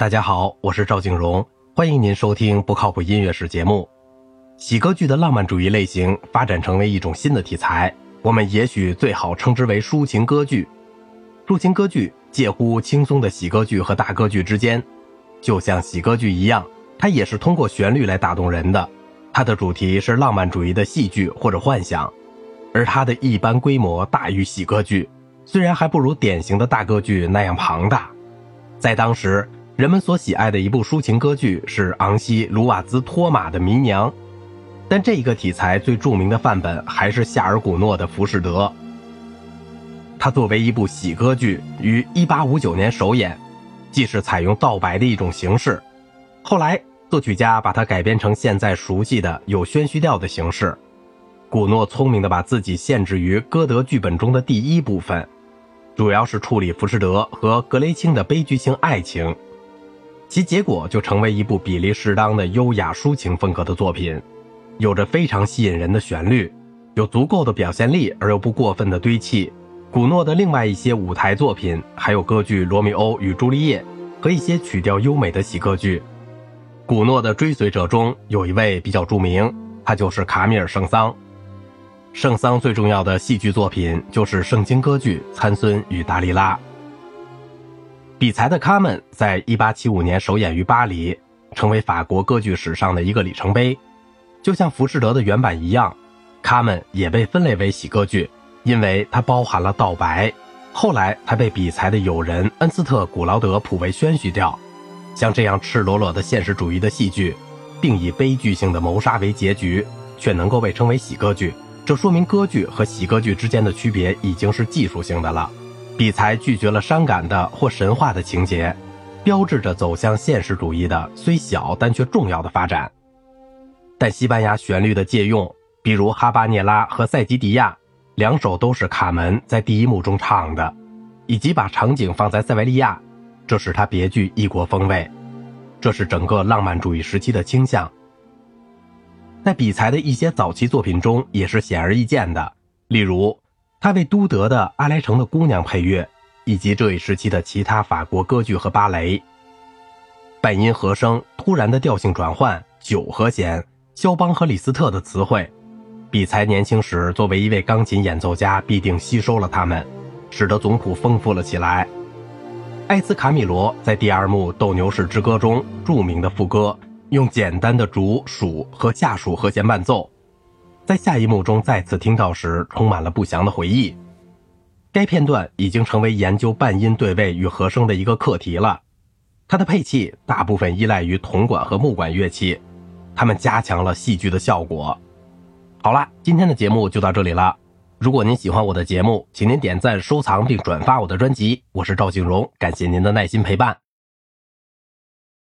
大家好，我是赵静荣，欢迎您收听不靠谱音乐史节目。喜歌剧的浪漫主义类型发展成为一种新的题材，我们也许最好称之为抒情歌剧。抒情歌剧介乎轻松的喜歌剧和大歌剧之间，就像喜歌剧一样，它也是通过旋律来打动人的。它的主题是浪漫主义的戏剧或者幻想，而它的一般规模大于喜歌剧，虽然还不如典型的大歌剧那样庞大。在当时，人们所喜爱的一部抒情歌剧是昂西·卢瓦兹托马的《迷娘》，但这一个题材最著名的范本还是夏尔·古诺的《浮士德》。它作为一部喜歌剧，于1859年首演，既是采用道白的一种形式，后来作曲家把它改编成现在熟悉的有宣叙调的形式。古诺聪明地把自己限制于歌德剧本中的第一部分，主要是处理浮士德和格雷青的悲剧性爱情，其结果就成为一部比例适当的优雅抒情风格的作品，有着非常吸引人的旋律，有足够的表现力而又不过分的堆砌。古诺的另外一些舞台作品，还有歌剧《罗密欧与朱丽叶》和一些曲调优美的喜歌剧。古诺的追随者中有一位比较著名，他就是卡米尔·圣桑。圣桑最重要的戏剧作品就是圣经歌剧《参孙与达利拉》。比才的《卡门》在1875年首演于巴黎，成为法国歌剧史上的一个里程碑。就像《浮士德》的原版一样，《卡门》也被分类为喜歌剧。因为它包含了道白，后来他被比才的友人恩斯特·古劳德谱为宣叙调。像这样赤裸裸的现实主义的戏剧，并以悲剧性的谋杀为结局，却能够被称为喜歌剧，这说明歌剧和喜歌剧之间的区别已经是技术性的了。比才拒绝了伤感的或神话的情节，标志着走向现实主义的虽小但却重要的发展。但西班牙旋律的借用，比如哈巴涅拉和塞吉迪亚。两首都是卡门在第一幕中唱的，以及把场景放在塞维利亚，这使它别具异国风味。这是整个浪漫主义时期的倾向。在比才的一些早期作品中也是显而易见的，例如他为都德的《阿莱城的姑娘》配乐，以及这一时期的其他法国歌剧和芭蕾。半音和声、突然的调性转换、九和弦、肖邦和李斯特的词汇。比才年轻时作为一位钢琴演奏家，必定吸收了它们，使得总谱丰富了起来。艾斯卡米罗在第二幕《斗牛士之歌》中著名的副歌，用简单的主属和下属和弦伴奏，在下一幕中再次听到时，充满了不祥的回忆。该片段已经成为研究半音对位与和声的一个课题了。它的配器大部分依赖于铜管和木管乐器，它们加强了戏剧的效果。好了，今天的节目就到这里了。如果您喜欢我的节目，请您点赞、收藏并转发我的专辑。我是赵静荣，感谢您的耐心陪伴。